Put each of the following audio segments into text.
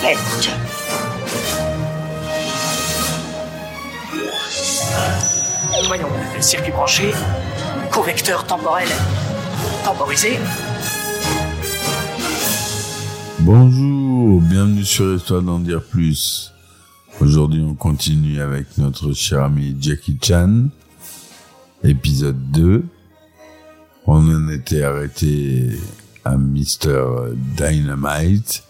pète. Voyons, circuit branché, correcteur temporel temporisé. Bonjour, bienvenue sur Histoire d'en dire plus. Aujourd'hui, on continue avec notre cher ami Jackie Chan, épisode 2. On en était arrêté à Mr. Dynamite.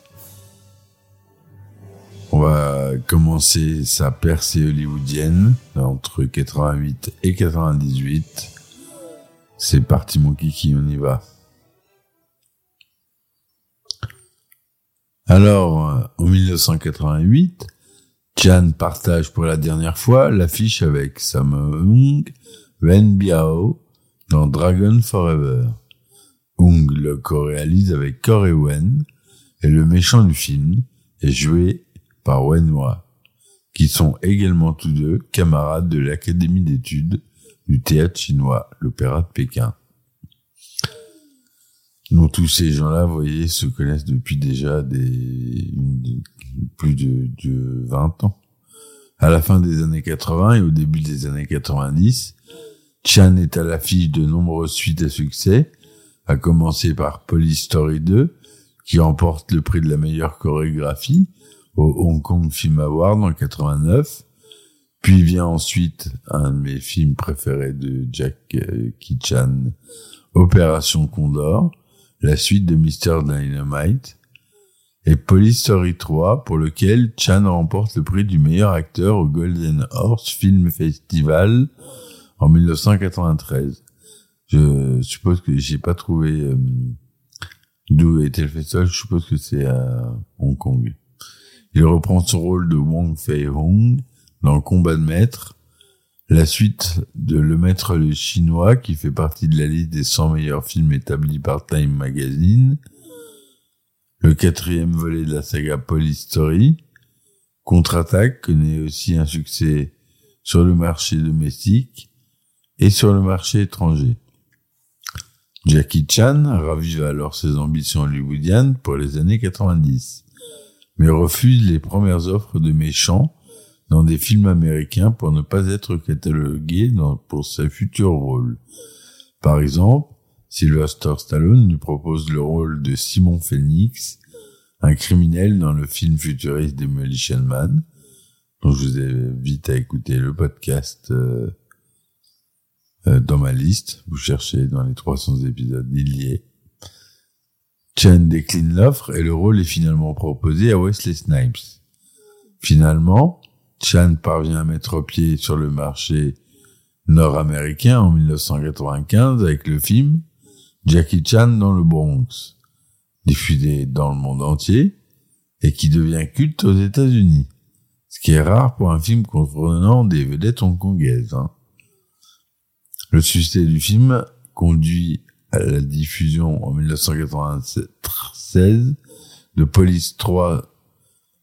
On va commencer sa percée hollywoodienne entre 88 et 98. C'est parti mon kiki, on y va. Alors, en 1988, Chan partage pour la dernière fois l'affiche avec Sammo Hung, Wen Biao dans Dragon Forever. Hung le co-réalise avec Corey Wen et le méchant du film est joué par Wen Hua, qui sont également tous deux camarades de l'Académie d'études du théâtre chinois, l'Opéra de Pékin. Donc tous ces gens-là, vous voyez, se connaissent depuis déjà des, plus de, de 20 ans. À la fin des années 80 et au début des années 90, Chan est à l'affiche de nombreuses suites à succès, à commencer par Police Story 2, qui remporte le prix de la meilleure chorégraphie au Hong Kong Film Award en 89. Puis vient ensuite un de mes films préférés de Jackie Chan, Opération Condor, la suite de Mr. Dynamite, et Police Story 3, pour lequel Chan remporte le prix du meilleur acteur au Golden Horse Film Festival en 1993. Je suppose que j'ai pas trouvé euh, d'où était le festival, je suppose que c'est à Hong Kong. Il reprend son rôle de Wong Fei Hong dans Combat de maître, la suite de Le Maître le Chinois, qui fait partie de la liste des 100 meilleurs films établis par Time Magazine, le quatrième volet de la saga Police Story, Contre-attaque connaît aussi un succès sur le marché domestique et sur le marché étranger. Jackie Chan ravive alors ses ambitions hollywoodiennes pour les années 90, mais refuse les premières offres de méchants dans des films américains pour ne pas être catalogué pour ses futurs rôles. Par exemple, Sylvester Stallone lui propose le rôle de Simon Phoenix, un criminel dans le film futuriste Demolition Man, dont je vous invite à écouter le podcast euh, euh, dans ma liste. Vous cherchez dans les 300 épisodes, il y est. Chen décline l'offre et le rôle est finalement proposé à Wesley Snipes. Finalement, Chan parvient à mettre pied sur le marché nord-américain en 1995 avec le film Jackie Chan dans le Bronx, diffusé dans le monde entier et qui devient culte aux États-Unis, ce qui est rare pour un film comprenant des vedettes hongkongaises. hein. Le succès du film conduit à la diffusion en 1996 de Police 3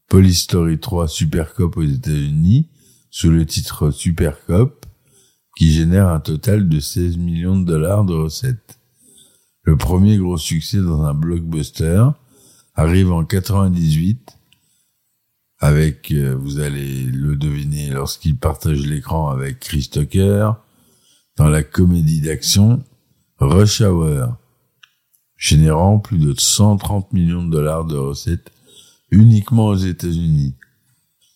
Police Story 3 Super Cop aux États-Unis sous le titre Super Cop qui génère un total de 16 millions de dollars de recettes. Le premier gros succès dans un blockbuster arrive en 98 avec, euh, vous allez le deviner lorsqu'il partage l'écran avec Chris Tucker dans la comédie d'action Rush Hour, générant plus de 130 millions de dollars de recettes uniquement aux États-Unis.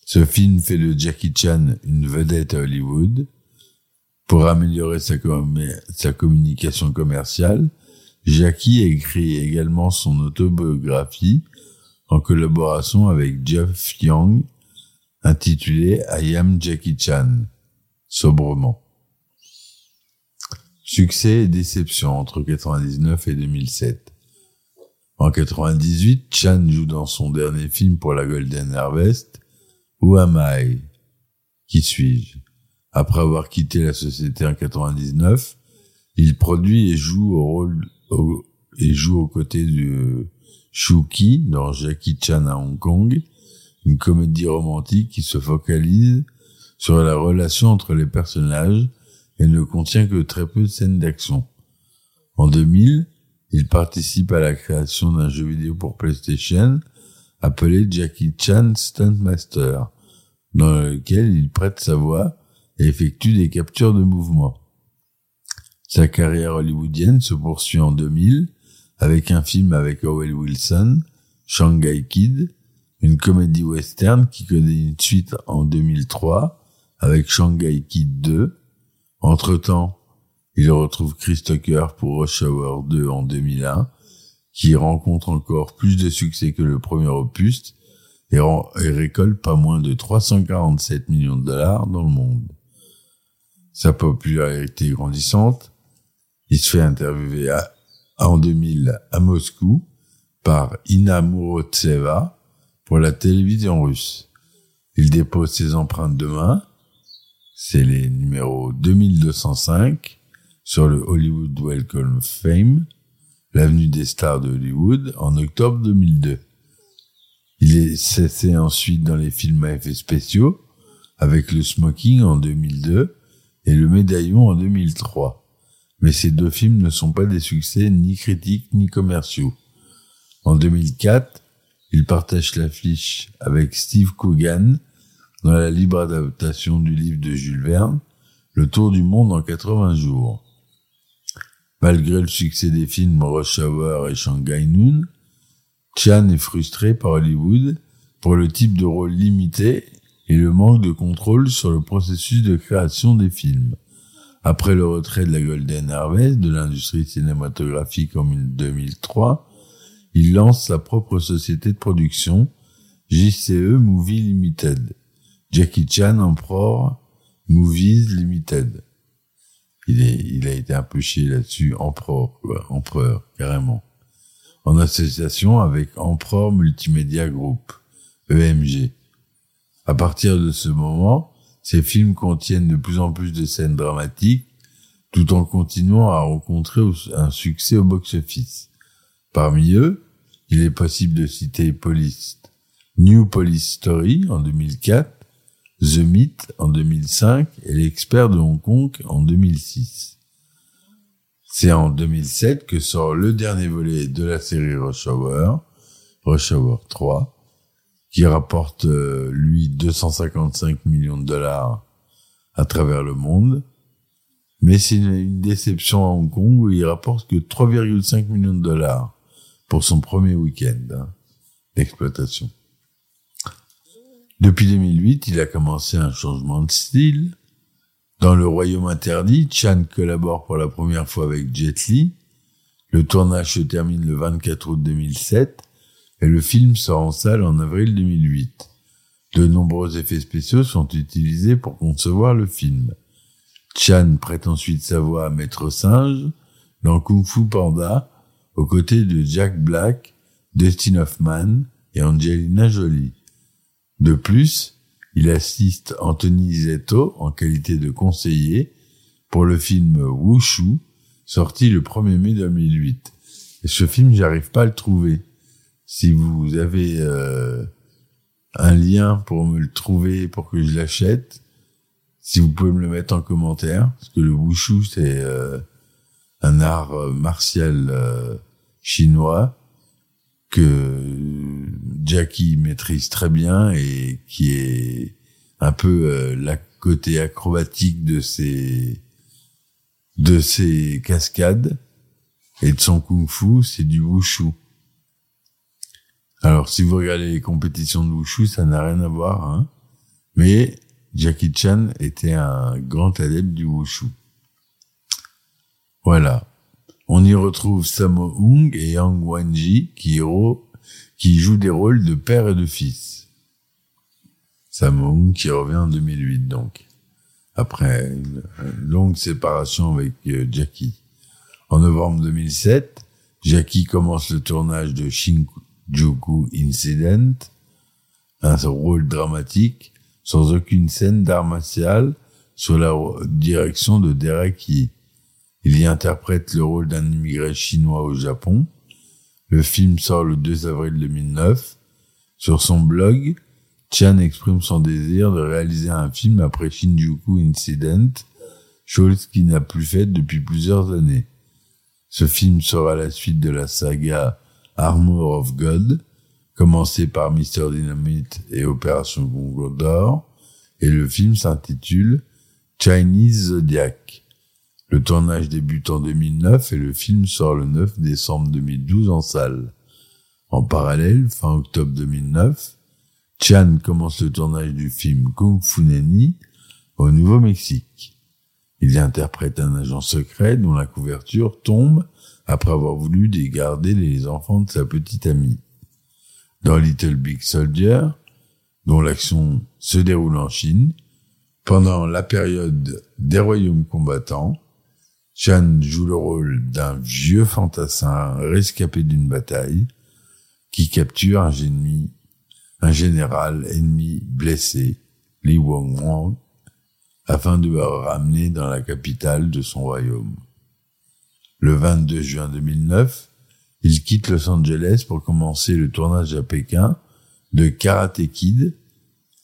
Ce film fait de Jackie Chan une vedette à Hollywood. Pour améliorer sa, com- sa communication commerciale, Jackie écrit également son autobiographie en collaboration avec Jeff Young, intitulée I Am Jackie Chan, sobrement. Succès et déception entre 99 et 2007. En 98, Chan joue dans son dernier film pour la Golden Harvest, Who Am I? Qui suis-je? Après avoir quitté la société en 99, il produit et joue au rôle, et joue aux côtés de Shuki dans Jackie Chan à Hong Kong, une comédie romantique qui se focalise sur la relation entre les personnages et ne contient que très peu de scènes d'action. En 2000, il participe à la création d'un jeu vidéo pour PlayStation appelé Jackie Chan Stuntmaster, dans lequel il prête sa voix et effectue des captures de mouvement. Sa carrière hollywoodienne se poursuit en 2000 avec un film avec Owen Wilson, Shanghai Kid, une comédie western qui connaît une suite en 2003 avec Shanghai Kid 2. Entre-temps, il retrouve Chris Tucker pour Rush Hour 2 en 2001, qui rencontre encore plus de succès que le premier opus et, récolte pas moins de 347 millions de dollars dans le monde. Sa popularité grandissante, il se fait interviewer en 2000 à Moscou par Ina Murotseva pour la télévision russe. Il dépose ses empreintes de main, c'est les numéros 2205 sur le Hollywood Welcome Fame, l'avenue des stars de Hollywood, en octobre 2002. Il est cessé ensuite dans les films à effets spéciaux, avec le Smoking en 2002 et le Médaillon en 2003 mais ces deux films ne sont pas des succès ni critiques ni commerciaux. En 2004, il partage l'affiche avec Steve Coogan dans la libre adaptation du livre de Jules Verne, Le Tour du Monde en 80 jours. Malgré le succès des films Rush Hour et Shanghai Noon, Chan est frustré par Hollywood pour le type de rôle limité et le manque de contrôle sur le processus de création des films. Après le retrait de la Golden Harvest de l'industrie cinématographique en 2003, il lance sa propre société de production, JCE Movie Limited, Jackie Chan Emperor Movies Limited. Il, est, il a été un peu chier là-dessus, Emperor, quoi, Empereur, carrément. En association avec Emperor Multimedia Group, EMG. À partir de ce moment, ces films contiennent de plus en plus de scènes dramatiques, tout en continuant à rencontrer un succès au box-office. Parmi eux, il est possible de citer Police, New Police Story en 2004, The Myth en 2005 et L'expert de Hong Kong en 2006. C'est en 2007 que sort le dernier volet de la série Rush Hour, Rush Hour 3, qui rapporte euh, lui 255 millions de dollars à travers le monde. Mais c'est une, déception à Hong Kong où il rapporte que 3,5 millions de dollars pour son premier week-end hein, d'exploitation. Depuis 2008, il a commencé un changement de style. Dans le Royaume interdit, Chan collabore pour la première fois avec Jet Li. Le tournage se termine le 24 août 2007 et le film sort en salle en avril 2008. De nombreux effets spéciaux sont utilisés pour concevoir le film. Chan prête ensuite sa voix à Maître Singe dans Kung Fu Panda aux côtés de Jack Black, Dustin Hoffman et Angelina Jolie. De plus, il assiste Anthony Zetto en qualité de conseiller pour le film Wushu, sorti le 1er mai 2008. Et ce film, j'arrive pas à le trouver. Si vous avez euh, un lien pour me le trouver, pour que je l'achète, si vous pouvez me le mettre en commentaire, parce que le wushu c'est euh, un art euh, martial chinois que Jackie maîtrise très bien et qui est un peu la côté acrobatique de ses de ses cascades et de son kung-fu, c'est du wushu. Alors, si vous regardez les compétitions de wushu, ça n'a rien à voir, hein. Mais Jackie Chan était un grand adepte du wushu. Voilà. On y retrouve Sammo Hung et Yang Wanji qui, qui jouent des rôles de père et de fils. Sammo Hung qui revient en 2008 donc. Après une longue séparation avec euh, Jackie. En novembre 2007, Jackie commence le tournage de Shinjuku Incident, un rôle dramatique sans aucune scène d'art martial sous la direction de Derek Yee. Il y interprète le rôle d'un immigré chinois au Japon. Le film sort le 2 avril 2009. Sur son blog, Chan exprime son désir de réaliser un film après Shinjuku Incident, chose qu'il n'a plus faite depuis plusieurs années. Ce film sera la suite de la saga Armor of God, commencée par Mr. Dynamite et Opération Gondor, et le film s'intitule Chinese Zodiac. Le tournage débute en 2009 et le film sort le 9 décembre 2012 en salle. En parallèle, fin octobre 2009, Chan commence le tournage du film Kung Fu Neni au Nouveau-Mexique. Il y interprète un agent secret dont la couverture tombe après avoir voulu dégarder les enfants de sa petite amie. Dans Little Big Soldier, dont l'action se déroule en Chine, pendant la période des royaumes combattants, Chan joue le rôle d'un vieux fantassin rescapé d'une bataille qui capture un ennemi, un général ennemi blessé, Li Wang afin de le ramener dans la capitale de son royaume. Le 22 juin 2009, il quitte Los Angeles pour commencer le tournage à Pékin de Karate Kid,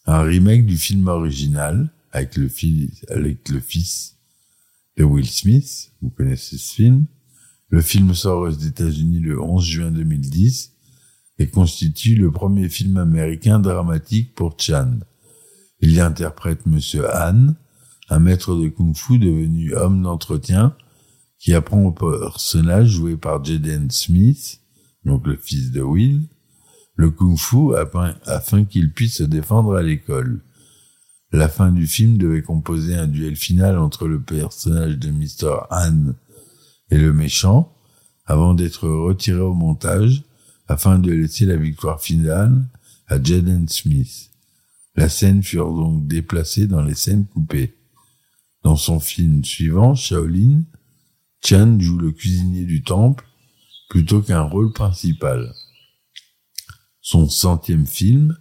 un remake du film original avec le, fils, avec le fils de Will Smith, vous connaissez ce film. Le film sort aux États-Unis le 11 juin 2010 et constitue le premier film américain dramatique pour Chan. Il y interprète Monsieur Han, un maître de kung-fu devenu homme d'entretien qui apprend au personnage joué par Jaden Smith, donc le fils de Will, le kung-fu afin, afin qu'il puisse se défendre à l'école. La fin du film devait composer un duel final entre le personnage de Mr. Han et le méchant, avant d'être retiré au montage, afin de laisser la victoire finale à Jaden Smith. La scène fut donc déplacée dans les scènes coupées. Dans son film suivant, Shaolin, Chan joue le cuisinier du temple plutôt qu'un rôle principal. Son centième film,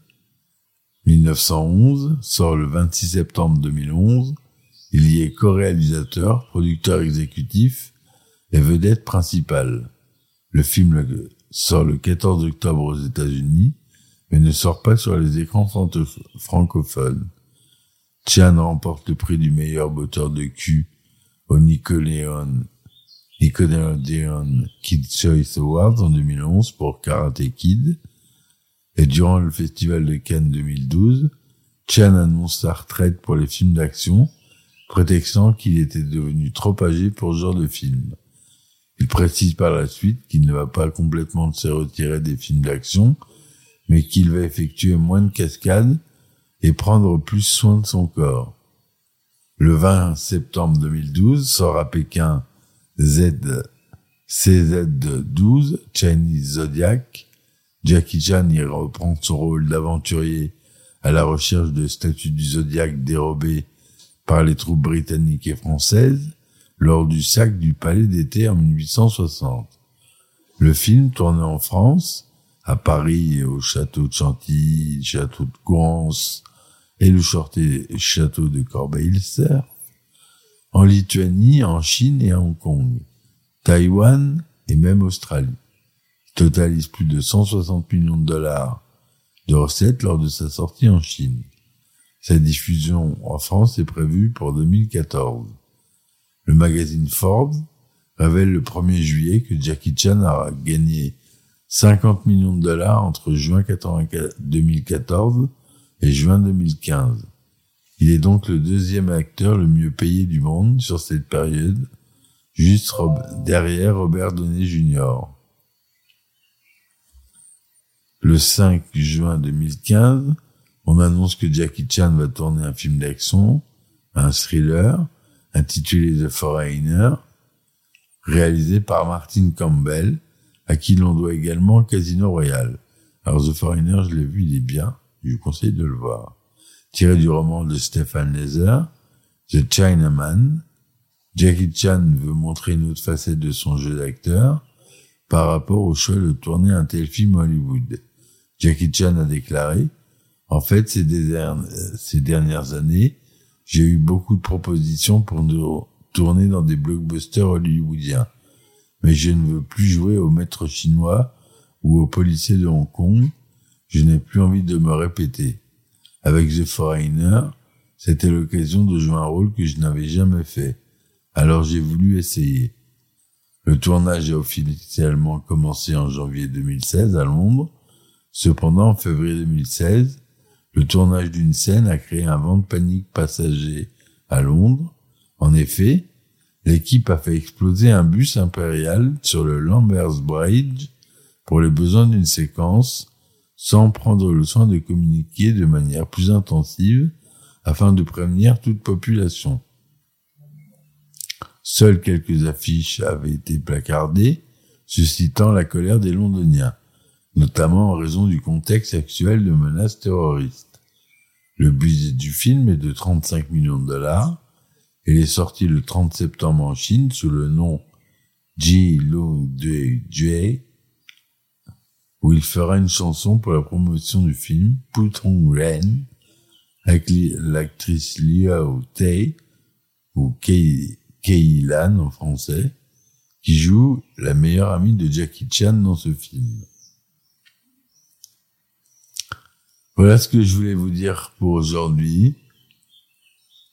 1911, sort le 26 septembre 2011. Il y est co-réalisateur, producteur exécutif et vedette principale. Le film sort le 14 octobre aux États-Unis, mais ne sort pas sur les écrans francophones. Chan remporte le prix du meilleur botteur de cul au Nickelodeon, Nickelodeon Kid Choice Awards en 2011 pour Karate Kid et durant le festival de Cannes 2012, Chan annonce sa retraite pour les films d'action, prétextant qu'il était devenu trop âgé pour ce genre de film. Il précise par la suite qu'il ne va pas complètement se retirer des films d'action, mais qu'il va effectuer moins de cascades et prendre plus soin de son corps. Le 20 septembre 2012 sort à Pékin Z CZ12 Chinese Zodiac, Jackie Chan y reprend son rôle d'aventurier à la recherche de statues du zodiaque dérobées par les troupes britanniques et françaises lors du sac du palais d'été en 1860. Le film tourné en France, à Paris au château de Chantilly, château de Couance et le château de Corbeil-Essert, en Lituanie, en Chine et à Hong Kong, Taïwan et même Australie totalise plus de 160 millions de dollars de recettes lors de sa sortie en Chine. Sa diffusion en France est prévue pour 2014. Le magazine Forbes révèle le 1er juillet que Jackie Chan a gagné 50 millions de dollars entre juin 2014 et juin 2015. Il est donc le deuxième acteur le mieux payé du monde sur cette période, juste derrière Robert Downey Jr. Le 5 juin 2015, on annonce que Jackie Chan va tourner un film d'action, un thriller, intitulé The Foreigner, réalisé par Martin Campbell, à qui l'on doit également Casino Royale. Alors The Foreigner, je l'ai vu, il est bien, je vous conseille de le voir. Tiré du roman de Stephen Leather, The Chinaman, Jackie Chan veut montrer une autre facette de son jeu d'acteur, par rapport au choix de tourner un tel film Hollywood. Jackie Chan a déclaré, en fait, ces, ces dernières années, j'ai eu beaucoup de propositions pour nous tourner dans des blockbusters hollywoodiens. Mais je ne veux plus jouer au maître chinois ou au policier de Hong Kong. Je n'ai plus envie de me répéter. Avec The Foreigner, c'était l'occasion de jouer un rôle que je n'avais jamais fait. Alors j'ai voulu essayer. Le tournage a officiellement commencé en janvier 2016 à Londres. Cependant, en février 2016, le tournage d'une scène a créé un vent de panique passager à Londres. En effet, l'équipe a fait exploser un bus impérial sur le Lambert's Bridge pour les besoins d'une séquence sans prendre le soin de communiquer de manière plus intensive afin de prévenir toute population. Seules quelques affiches avaient été placardées, suscitant la colère des Londoniens, notamment en raison du contexte actuel de menaces terroristes. Le budget du film est de 35 millions de dollars. Il est sorti le 30 septembre en Chine sous le nom Ji Lu J, où il fera une chanson pour la promotion du film Putong Ren avec l'actrice Liu Tei ou Kei, Kei Lan en français, qui joue la meilleure amie de Jackie Chan dans ce film. Voilà ce que je voulais vous dire pour aujourd'hui.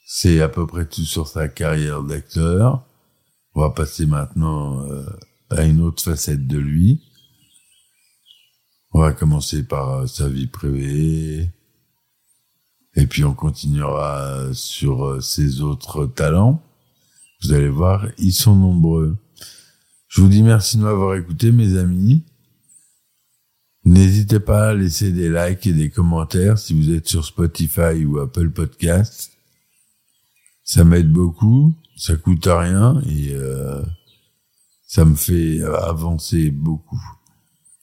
C'est à peu près tout sur sa carrière d'acteur. On va passer maintenant euh, à une autre facette de lui. On va commencer par euh, sa vie privée. Et puis on continuera sur euh, ses autres talents. Vous allez voir, ils sont nombreux. Je vous dis merci de m'avoir écouté, mes amis. N'hésitez pas à laisser des likes et des commentaires si vous êtes sur Spotify ou Apple Podcast. Ça m'aide beaucoup, ça coûte rien et euh, ça me fait avancer beaucoup.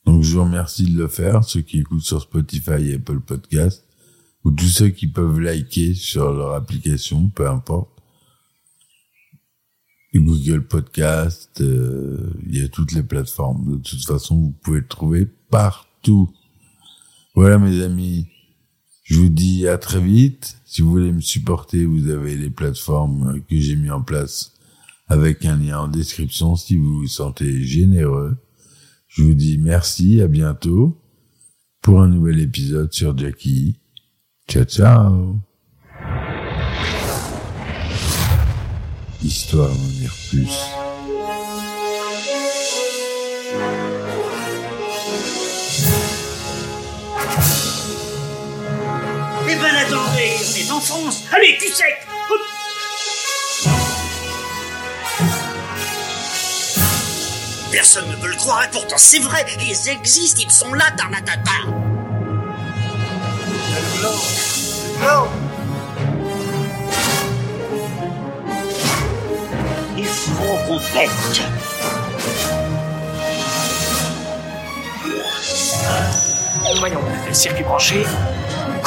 Donc je vous remercie de le faire, ceux qui écoutent sur Spotify et Apple Podcast, ou tous ceux qui peuvent liker sur leur application, peu importe. Google Podcast, euh, il y a toutes les plateformes. De toute façon, vous pouvez le trouver partout Voilà mes amis, je vous dis à très vite. Si vous voulez me supporter, vous avez les plateformes que j'ai mis en place avec un lien en description si vous vous sentez généreux. Je vous dis merci, à bientôt pour un nouvel épisode sur Jackie. Ciao ciao Histoire d'en dire plus. Ben attendez, on est en France. Allez, tu sec Personne ne peut le croire, et pourtant c'est vrai, ils existent, ils sont là, Tarnatata. Il faut qu'on pète. Voyons, circuit branché,